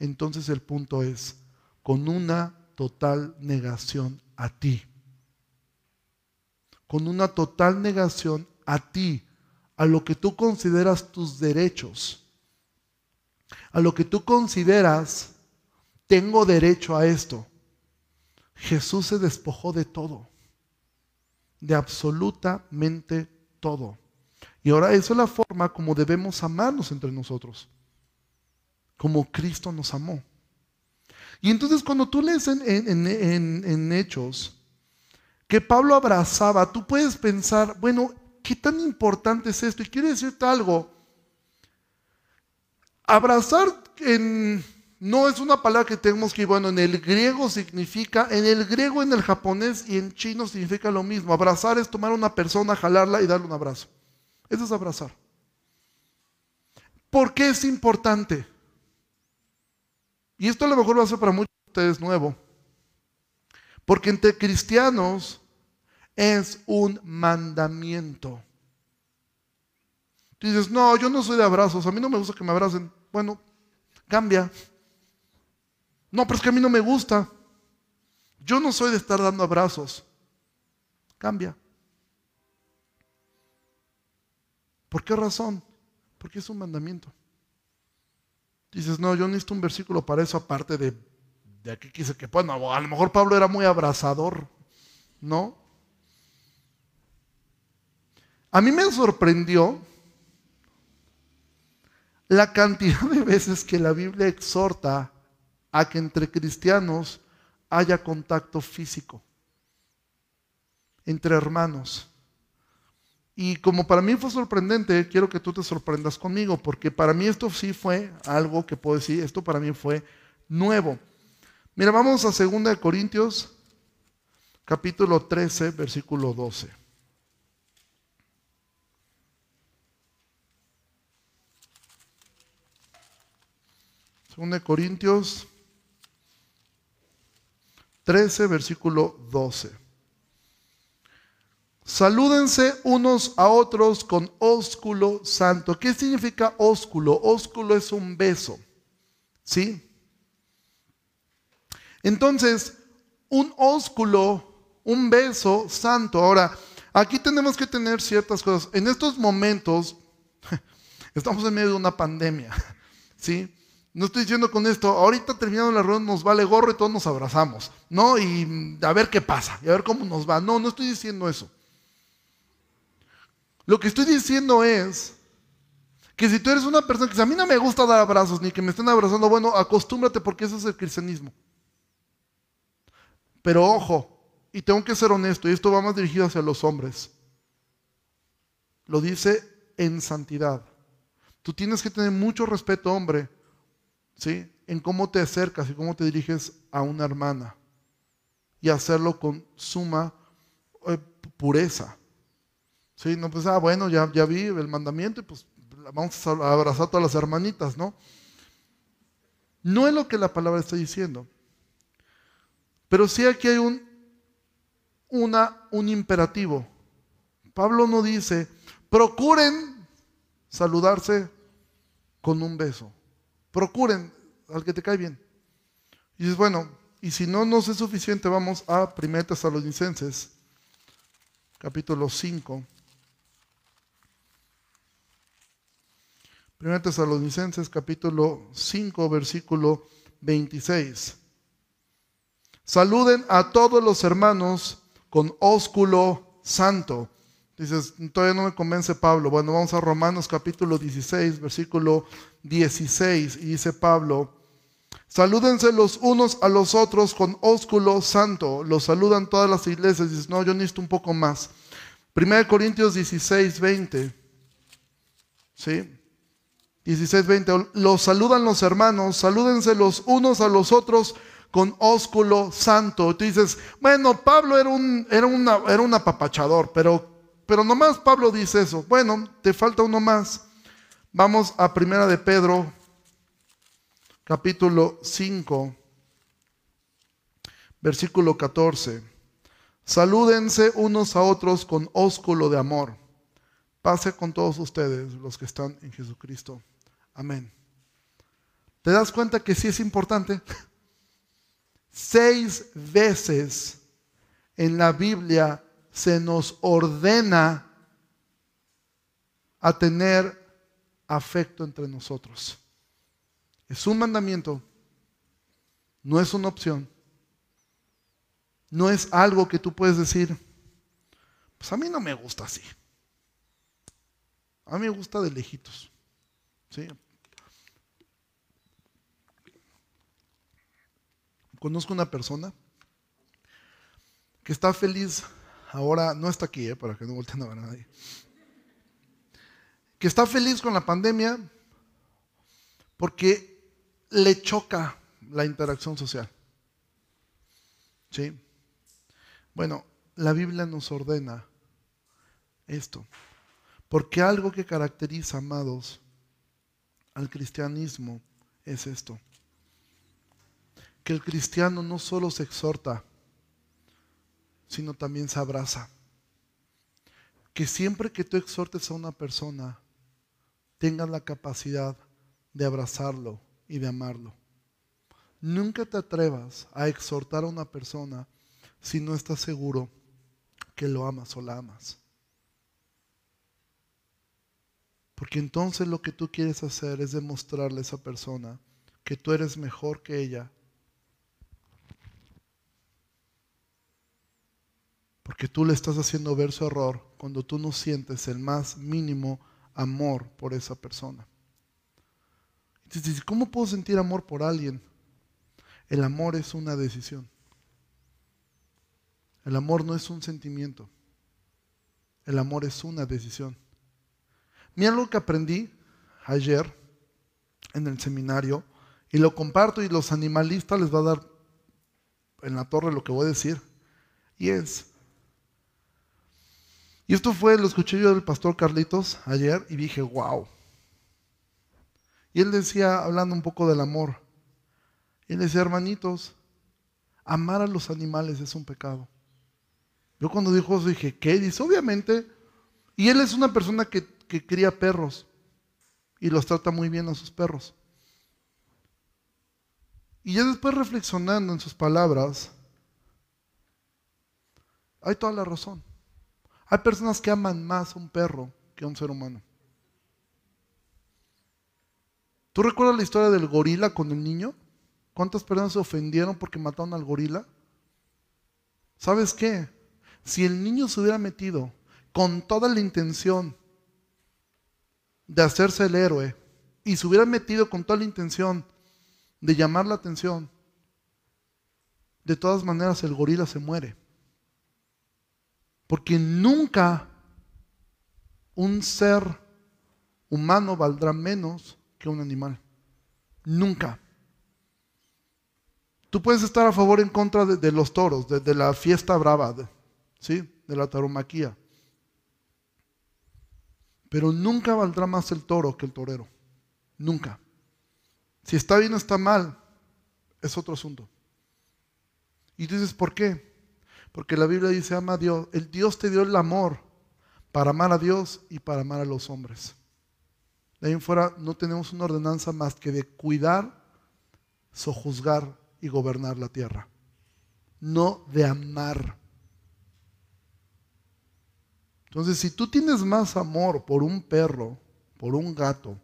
entonces el punto es, con una total negación a ti. Con una total negación a ti, a lo que tú consideras tus derechos, a lo que tú consideras, tengo derecho a esto. Jesús se despojó de todo, de absolutamente todo. Y ahora eso es la forma como debemos amarnos entre nosotros, como Cristo nos amó. Y entonces cuando tú lees en, Hechos que Pablo abrazaba, tú puedes pensar, bueno, ¿qué tan importante es esto? Y quiero decirte algo. Abrazar no es una palabra que tenemos que, bueno, en el griego significa, en el griego, en el japonés y en chino significa lo mismo. Abrazar es tomar a una persona, jalarla y darle un abrazo. Eso es abrazar. ¿Por qué es importante? Y esto a lo mejor a ser para muchos de ustedes nuevo. Porque entre cristianos es un mandamiento. Tú dices, no, yo no soy de abrazos, a mí no me gusta que me abracen. Bueno, cambia. No, pero es que a mí no me gusta. Yo no soy de estar dando abrazos. Cambia. ¿Por qué razón? Porque es un mandamiento. Dices, no, yo necesito un versículo para eso, aparte de, de aquí quise que, bueno, a lo mejor Pablo era muy abrazador, ¿no? A mí me sorprendió la cantidad de veces que la Biblia exhorta a que entre cristianos haya contacto físico, entre hermanos. Y como para mí fue sorprendente, quiero que tú te sorprendas conmigo, porque para mí esto sí fue algo que puedo decir, esto para mí fue nuevo. Mira, vamos a 2 Corintios, capítulo 13, versículo 12. 2 Corintios 13, versículo 12. Salúdense unos a otros con ósculo santo. ¿Qué significa ósculo? Ósculo es un beso. ¿Sí? Entonces, un ósculo, un beso santo. Ahora, aquí tenemos que tener ciertas cosas. En estos momentos, [LAUGHS] estamos en medio de una pandemia. [LAUGHS] ¿Sí? No estoy diciendo con esto, ahorita terminando la reunión nos vale gorro y todos nos abrazamos, ¿no? Y a ver qué pasa, y a ver cómo nos va. No, no estoy diciendo eso. Lo que estoy diciendo es que si tú eres una persona que dice, a mí no me gusta dar abrazos ni que me estén abrazando, bueno, acostúmbrate porque eso es el cristianismo. Pero ojo, y tengo que ser honesto, y esto va más dirigido hacia los hombres. Lo dice en santidad. Tú tienes que tener mucho respeto, hombre, ¿sí? En cómo te acercas y cómo te diriges a una hermana. Y hacerlo con suma eh, pureza. Sí, no, pues, ah, bueno, ya, ya vi el mandamiento y pues vamos a abrazar a todas las hermanitas, ¿no? No es lo que la palabra está diciendo. Pero sí aquí hay un, un imperativo. Pablo no dice, procuren saludarse con un beso. Procuren al que te cae bien. Y dices, bueno, y si no nos es suficiente, vamos a 1 Tesalonicenses, capítulo 5. 1 Tesalonicenses capítulo 5, versículo 26. Saluden a todos los hermanos con ósculo santo. Dices, todavía no me convence Pablo. Bueno, vamos a Romanos capítulo 16, versículo 16. Y dice Pablo, salúdense los unos a los otros con ósculo santo. Los saludan todas las iglesias. Dices, no, yo necesito un poco más. 1 Corintios 16, 20. ¿Sí? 16, 20. Los saludan los hermanos, salúdense los unos a los otros con ósculo santo. Tú dices, bueno, Pablo era un, era una, era un apapachador, pero, pero nomás Pablo dice eso. Bueno, te falta uno más. Vamos a Primera de Pedro, capítulo 5, versículo 14. Salúdense unos a otros con ósculo de amor. Pase con todos ustedes, los que están en Jesucristo. Amén. ¿Te das cuenta que sí es importante? [LAUGHS] Seis veces en la Biblia se nos ordena a tener afecto entre nosotros. Es un mandamiento, no es una opción, no es algo que tú puedes decir, pues a mí no me gusta así, a mí me gusta de lejitos. ¿sí? Conozco una persona que está feliz, ahora no está aquí, eh, para que no volteen a ver a nadie, que está feliz con la pandemia porque le choca la interacción social. ¿Sí? Bueno, la Biblia nos ordena esto, porque algo que caracteriza, amados, al cristianismo es esto que el cristiano no solo se exhorta, sino también se abraza. Que siempre que tú exhortes a una persona, tengas la capacidad de abrazarlo y de amarlo. Nunca te atrevas a exhortar a una persona si no estás seguro que lo amas o la amas. Porque entonces lo que tú quieres hacer es demostrarle a esa persona que tú eres mejor que ella Porque tú le estás haciendo ver su error cuando tú no sientes el más mínimo amor por esa persona. Entonces, ¿cómo puedo sentir amor por alguien? El amor es una decisión. El amor no es un sentimiento. El amor es una decisión. Mira lo que aprendí ayer en el seminario y lo comparto y los animalistas les va a dar en la torre lo que voy a decir. Y es, y esto fue, lo escuché yo del pastor Carlitos ayer y dije, wow. Y él decía, hablando un poco del amor, él decía, hermanitos, amar a los animales es un pecado. Yo cuando dijo eso dije, ¿qué? Dice, obviamente, y él es una persona que, que cría perros y los trata muy bien a sus perros. Y ya después reflexionando en sus palabras, hay toda la razón. Hay personas que aman más a un perro que a un ser humano. ¿Tú recuerdas la historia del gorila con el niño? ¿Cuántas personas se ofendieron porque mataron al gorila? ¿Sabes qué? Si el niño se hubiera metido con toda la intención de hacerse el héroe y se hubiera metido con toda la intención de llamar la atención, de todas maneras el gorila se muere. Porque nunca un ser humano valdrá menos que un animal. Nunca. Tú puedes estar a favor o en contra de, los toros, de, la fiesta brava, ¿sí? de la taromaquía. Pero nunca valdrá más el toro que el torero. Nunca. Si está bien o está mal, es otro asunto. Y dices, ¿por qué? Porque la Biblia dice, ama a Dios. El Dios te dio el amor para amar a Dios y para amar a los hombres. De ahí en fuera no tenemos una ordenanza más que de cuidar, sojuzgar y gobernar la tierra. No de amar. Entonces, si tú tienes más amor por un perro, por un gato,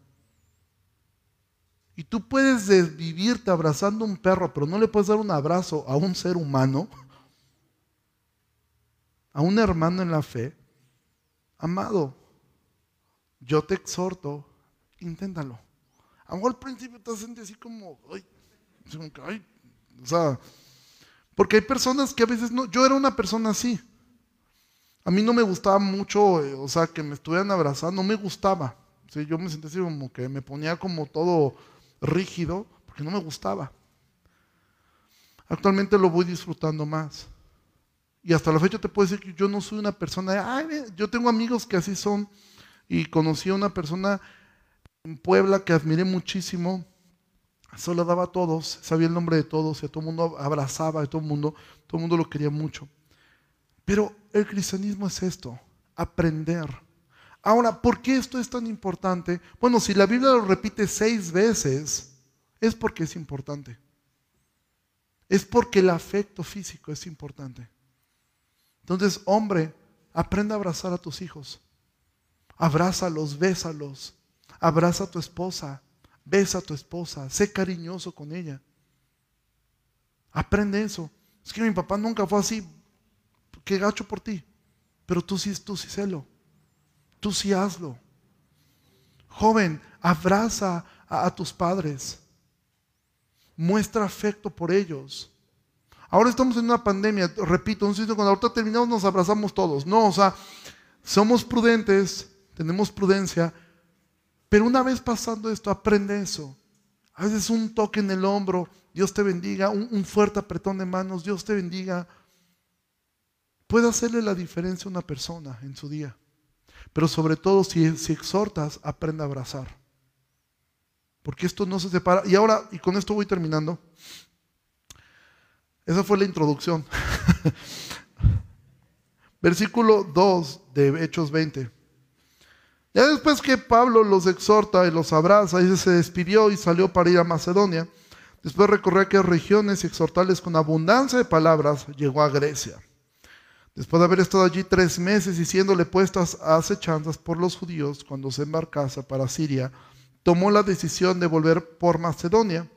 y tú puedes vivirte abrazando a un perro, pero no le puedes dar un abrazo a un ser humano, [LAUGHS] a un hermano en la fe, amado, yo te exhorto, inténtalo. A lo mejor al principio te sientes así como, ay, ay, o sea, porque hay personas que a veces no, yo era una persona así. A mí no me gustaba mucho, eh, o sea, que me estuvieran abrazando, no me gustaba. ¿sí? Yo me sentía así como que me ponía como todo rígido, porque no me gustaba. Actualmente lo voy disfrutando más. Y hasta la fecha te puedo decir que yo no soy una persona, de, yo tengo amigos que así son. Y conocí a una persona en Puebla que admiré muchísimo. Solo daba a todos, sabía el nombre de todos, y a todo el mundo abrazaba, a todo el mundo, todo el mundo lo quería mucho. Pero el cristianismo es esto, aprender. Ahora, ¿por qué esto es tan importante? Bueno, si la Biblia lo repite seis veces, es porque es importante. Es porque el afecto físico es importante. Entonces, hombre, aprende a abrazar a tus hijos. Abrázalos, bésalos. Abraza a tu esposa, besa a tu esposa, sé cariñoso con ella. Aprende eso. Es que mi papá nunca fue así. Qué gacho por ti. Pero tú sí, tú sí sélo. Tú sí hazlo. Joven, abraza a, a tus padres. Muestra afecto por ellos. Ahora estamos en una pandemia, repito, un sitio cuando ahorita terminamos nos abrazamos todos. No, o sea, somos prudentes, tenemos prudencia, pero una vez pasando esto, aprende eso. A veces un toque en el hombro, Dios te bendiga, un, fuerte apretón de manos, Dios te bendiga. Puede hacerle la diferencia a una persona en su día. Pero sobre todo si, si exhortas, aprende a abrazar. Porque esto no se separa. Y ahora, y con esto voy terminando. Esa fue la introducción. Versículo 2 de Hechos 20. Ya después que Pablo los exhorta y los abraza, y se despidió y salió para ir a Macedonia. Después recorrió aquellas regiones y exhortarles con abundancia de palabras, llegó a Grecia. Después de haber estado allí tres meses y siéndole puestas acechanzas por los judíos cuando se embarcase para Siria, tomó la decisión de volver por Macedonia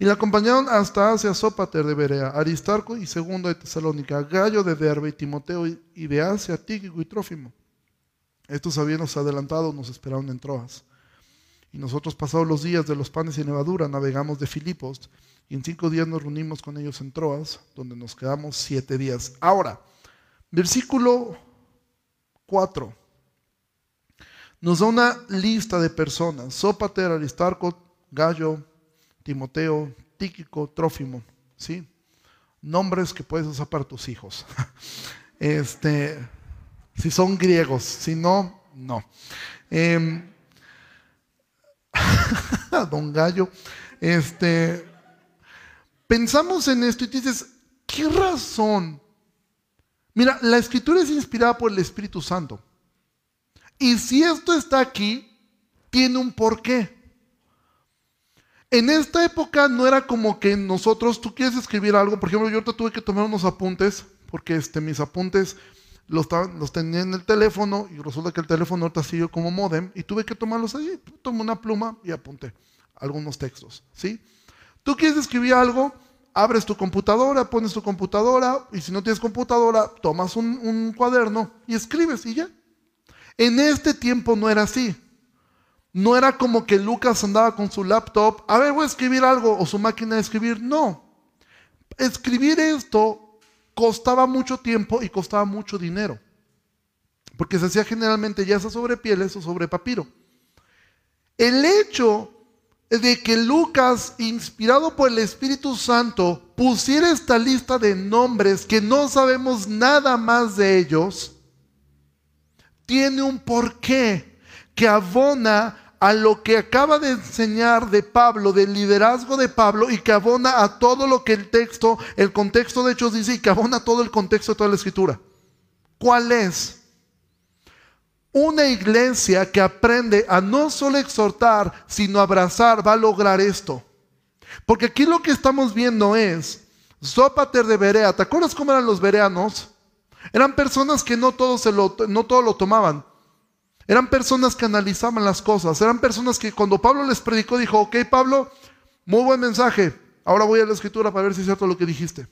y la acompañaron hasta hacia Sópater de Berea, Aristarco y segundo de Tesalónica, Gallo de Derbe y Timoteo y de Asia, Tíquico y Trófimo. Estos habiéndose adelantado nos esperaron en Troas. Y nosotros pasados los días de los panes y levadura navegamos de Filipos y en cinco días nos reunimos con ellos en Troas, donde nos quedamos siete días. Ahora, versículo 4 nos da una lista de personas. Sópater, Aristarco, Gallo, Timoteo, Tíquico, Trófimo. ¿sí? Nombres que puedes usar para tus hijos. [LAUGHS] Este, si son griegos, si no, no. Em, [LAUGHS] don Gallo, este, pensamos en esto y dices, ¿qué razón? Mira, la escritura es inspirada por el Espíritu Santo. Y si esto está aquí, tiene un porqué. En esta época no era como que nosotros, tú quieres escribir algo, por ejemplo, yo ahorita tuve que tomar unos apuntes, porque este, mis apuntes los, los tenía en el teléfono y resulta que el teléfono ahorita sigue como modem y tuve que tomarlos ahí. Tomé una pluma y apunté algunos textos, ¿sí? Tú quieres escribir algo, abres tu computadora, pones tu computadora y si no tienes computadora, tomas un cuaderno y escribes y ya. En este tiempo no era así. No era como que Lucas andaba con su laptop, a ver, voy a escribir algo, o su máquina de escribir. No. Escribir esto costaba mucho tiempo y costaba mucho dinero. Porque se hacía generalmente ya sea sobre pieles o sobre papiro. El hecho de que Lucas, inspirado por el Espíritu Santo, pusiera esta lista de nombres que no sabemos nada más de ellos, tiene un porqué que abona a lo que acaba de enseñar de Pablo, del liderazgo de Pablo, y que abona a todo lo que el texto, el contexto de Hechos dice, y que abona todo el contexto de toda la escritura. ¿Cuál es? Una iglesia que aprende a no solo exhortar, sino abrazar, va a lograr esto. Porque aquí lo que estamos viendo es, Sópater de Berea, ¿te acuerdas cómo eran los bereanos? Eran personas que no todo, se lo, no todo lo tomaban. Eran personas que analizaban las cosas. Eran personas que cuando Pablo les predicó dijo, ok Pablo, muy buen mensaje. Ahora voy a la escritura para ver si es cierto lo que dijiste.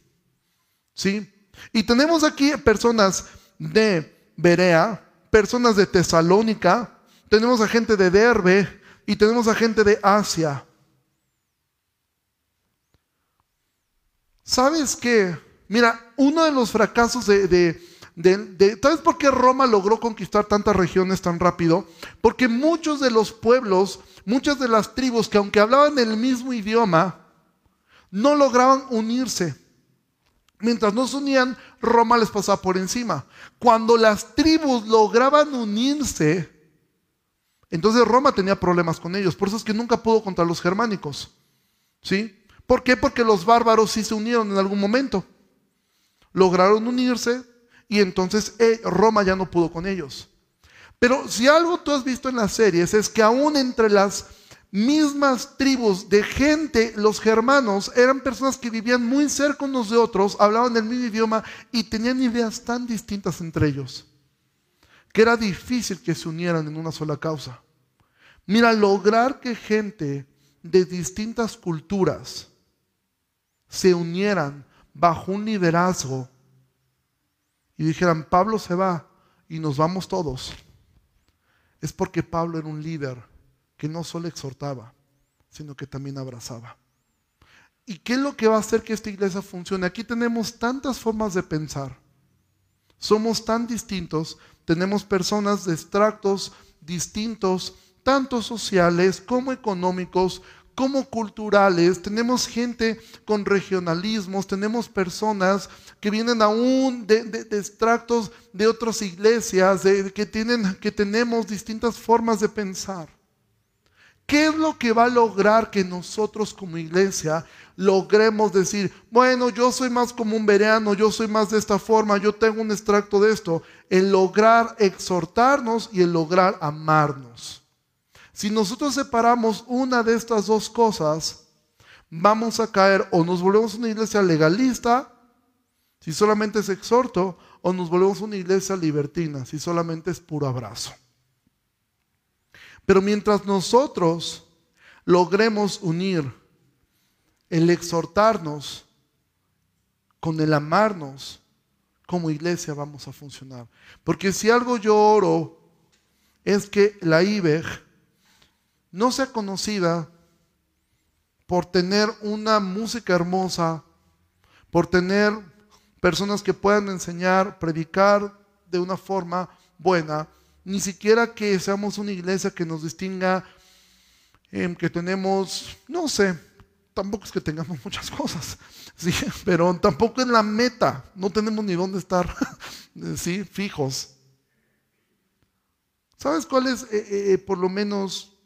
¿Sí? Y tenemos aquí personas de Berea, personas de Tesalónica, tenemos a gente de Derbe y tenemos a gente de Asia. ¿Sabes qué? Mira, uno de los fracasos de, de, ¿Sabes por qué Roma logró conquistar tantas regiones tan rápido? Porque muchos de los pueblos, muchas de las tribus que aunque hablaban el mismo idioma, no lograban unirse. Mientras no se unían, Roma les pasaba por encima. Cuando las tribus lograban unirse, entonces Roma tenía problemas con ellos. Por eso es que nunca pudo contra los germánicos. ¿Sí? ¿Por qué? Porque los bárbaros sí se unieron en algún momento lograron unirse y entonces eh, Roma ya no pudo con ellos. Pero si algo tú has visto en las series es que aún entre las mismas tribus de gente, los germanos eran personas que vivían muy cerca unos de otros, hablaban el mismo idioma y tenían ideas tan distintas entre ellos, que era difícil que se unieran en una sola causa. Mira, lograr que gente de distintas culturas se unieran bajo un liderazgo y dijeran, Pablo se va y nos vamos todos, es porque Pablo era un líder que no solo exhortaba, sino que también abrazaba. ¿Y qué es lo que va a hacer que esta iglesia funcione? Aquí tenemos tantas formas de pensar. Somos tan distintos, tenemos personas de extractos distintos, tanto sociales como económicos, como culturales, tenemos gente con regionalismos, tenemos personas que vienen aún de, extractos de otras iglesias, que, tienen, que tenemos distintas formas de pensar. ¿Qué es lo que va a lograr que nosotros como iglesia logremos decir, bueno, yo soy más como un vereano, yo soy más de esta forma, yo tengo un extracto de esto? El lograr exhortarnos y el lograr amarnos. Si nosotros separamos una de estas dos cosas, vamos a caer o nos volvemos una iglesia legalista, si solamente es exhorto, o nos volvemos una iglesia libertina, si solamente es puro abrazo. Pero mientras nosotros logremos unir el exhortarnos con el amarnos, como iglesia vamos a funcionar. Porque si algo yo oro es que la IBEG no sea conocida por tener una música hermosa, por tener personas que puedan enseñar, predicar de una forma buena, ni siquiera que seamos una iglesia que nos distinga, em, que tenemos, no sé, tampoco es que tengamos [LAUGHS] muchas cosas, [LAUGHS] ¿sí? pero tampoco es la meta, no tenemos ni dónde estar [LAUGHS] ¿sí? fijos. ¿Sabes cuál es, eh, eh, eh, por lo menos,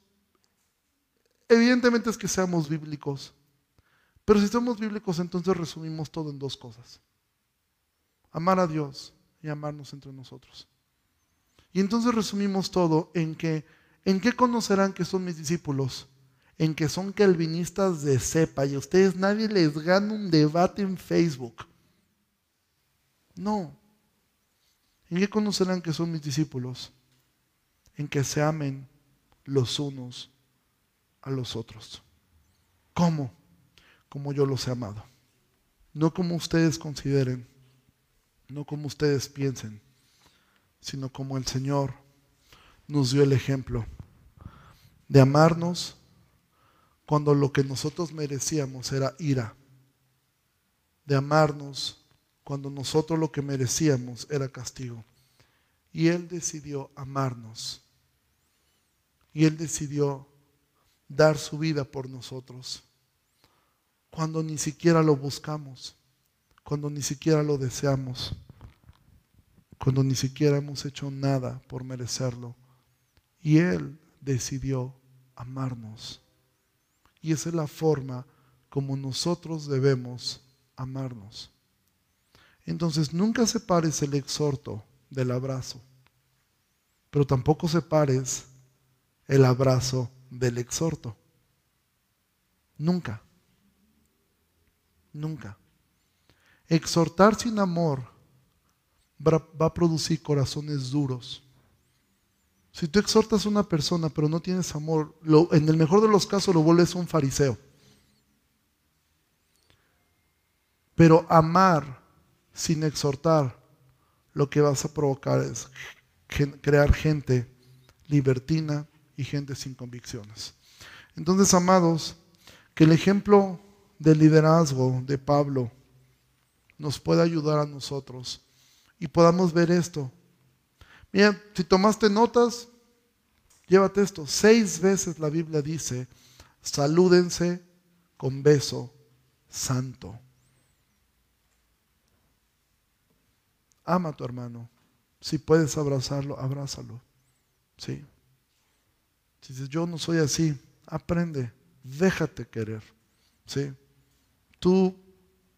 evidentemente es que seamos bíblicos, pero si somos bíblicos entonces resumimos todo en dos cosas, amar a Dios y amarnos entre nosotros. Y entonces resumimos todo en que, ¿en qué conocerán que son mis discípulos? En que son calvinistas de cepa y a ustedes nadie les gana un debate en Facebook. No. ¿En qué conocerán que son mis discípulos? En que se amen los unos a los otros. ¿Cómo? Como yo los he amado. No como ustedes consideren, no como ustedes piensen sino como el Señor nos dio el ejemplo de amarnos cuando lo que nosotros merecíamos era ira, de amarnos cuando nosotros lo que merecíamos era castigo. Y Él decidió amarnos. Y Él decidió dar su vida por nosotros. Cuando ni siquiera lo buscamos, cuando ni siquiera lo deseamos cuando ni siquiera hemos hecho nada por merecerlo. Y Él decidió amarnos. Y esa es la forma como nosotros debemos amarnos. Entonces nunca separes el exhorto del abrazo, pero tampoco separes el abrazo del exhorto. Nunca. Nunca. Exhortar sin amor va a producir corazones duros. Si tú exhortas a una persona pero no tienes amor, en el mejor de los casos lo vuelves un fariseo. Pero amar sin exhortar, lo que vas a provocar es crear gente libertina y gente sin convicciones. Entonces, amados, que el ejemplo del liderazgo de Pablo nos pueda ayudar a nosotros y podamos ver esto. Mira, si tomaste notas, llévate esto. Seis veces la Biblia dice, salúdense con beso santo. Ama a tu hermano. Si puedes abrazarlo, abrázalo. ¿Sí? Si dices, yo no soy así, aprende, déjate querer. ¿Sí? Tú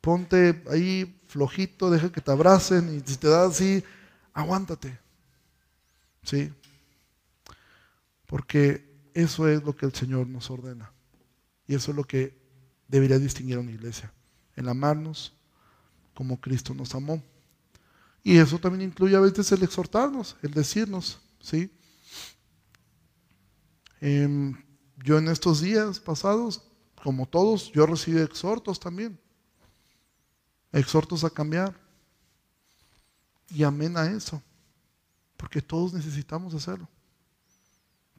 ponte ahí flojito, deja que te abracen y si te da así, aguántate. ¿Sí? Porque eso es lo que el Señor nos ordena. Y eso es lo que debería distinguir a una iglesia. El amarnos como Cristo nos amó. Y eso también incluye a veces el exhortarnos, el decirnos, ¿sí? Em, yo en estos días pasados, como todos, yo recibí exhortos también exhortos a cambiar. Y amén a eso, porque todos necesitamos hacerlo.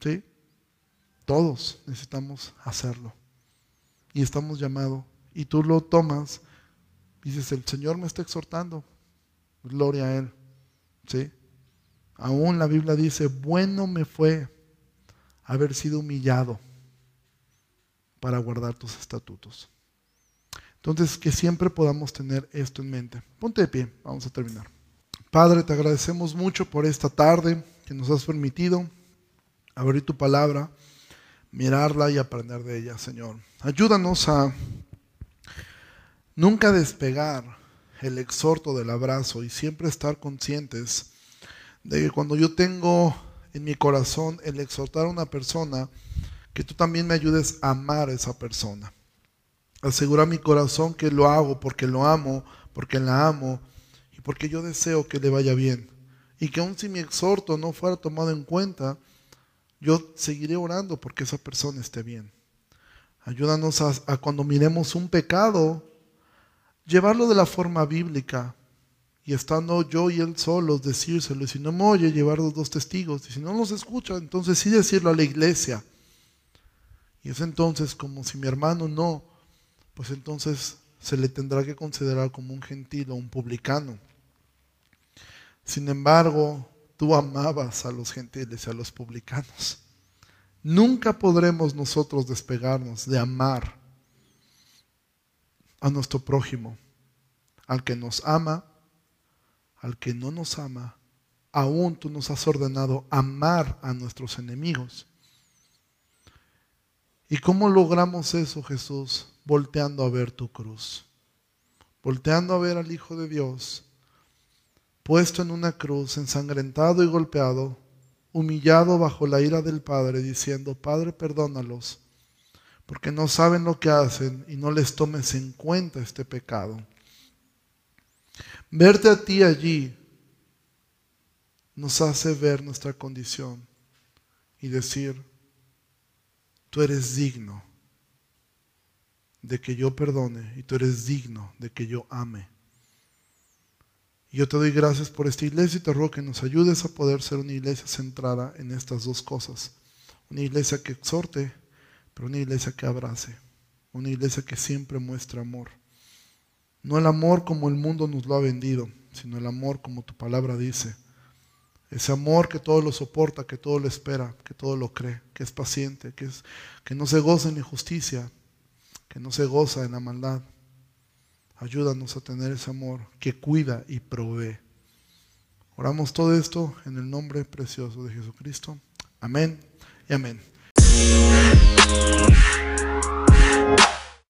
¿Sí? Todos necesitamos hacerlo. Y estamos llamados. Y tú lo tomas y dices, el Señor me está exhortando. Gloria a Él. ¿Sí? Aún la Biblia dice, bueno me fue haber sido humillado para guardar tus estatutos. Entonces, que siempre podamos tener esto en mente. Ponte de pie, vamos a terminar. Padre, te agradecemos mucho por esta tarde que nos has permitido abrir tu palabra, mirarla y aprender de ella, Señor. Ayúdanos a nunca despegar el exhorto del abrazo y siempre estar conscientes de que cuando yo tengo en mi corazón el exhortar a una persona, que tú también me ayudes a amar a esa persona asegurar mi corazón que lo hago porque lo amo, porque la amo y porque yo deseo que le vaya bien. Y que aun si mi exhorto no fuera tomado en cuenta, yo seguiré orando porque esa persona esté bien. Ayúdanos a, cuando miremos un pecado, llevarlo de la forma bíblica y estando yo y él solos, decírselo. Y si no me oye, llevar los dos testigos. Y si no nos escucha, entonces sí decirlo a la iglesia. Y es entonces como si mi hermano no pues entonces se le tendrá que considerar como un gentil o un publicano. Sin embargo, tú amabas a los gentiles y a los publicanos. Nunca podremos nosotros despegarnos de amar a nuestro prójimo, al que nos ama, al que no nos ama. Aún tú nos has ordenado amar a nuestros enemigos. ¿Y cómo logramos eso, Jesús? Volteando a ver tu cruz, volteando a ver al Hijo de Dios puesto en una cruz, ensangrentado y golpeado, humillado bajo la ira del Padre, diciendo, Padre, perdónalos, porque no saben lo que hacen y no les tomes en cuenta este pecado. Verte a ti allí nos hace ver nuestra condición y decir, tú eres digno de que yo perdone y tú eres digno de que yo ame. Y yo te doy gracias por esta iglesia y te ruego que nos ayudes a poder ser una iglesia centrada en estas dos cosas. Una iglesia que exhorte, pero una iglesia que abrace. Una iglesia que siempre muestra amor. No el amor como el mundo nos lo ha vendido, sino el amor como tu palabra dice. Ese amor que todo lo soporta, que todo lo espera, que todo lo cree, que es paciente, que, es, que no se goza en la injusticia, que no se goza en la maldad, Ayúdanos a tener ese amor que cuida y provee. Oramos todo esto en el nombre precioso de Jesucristo. Amén y amén.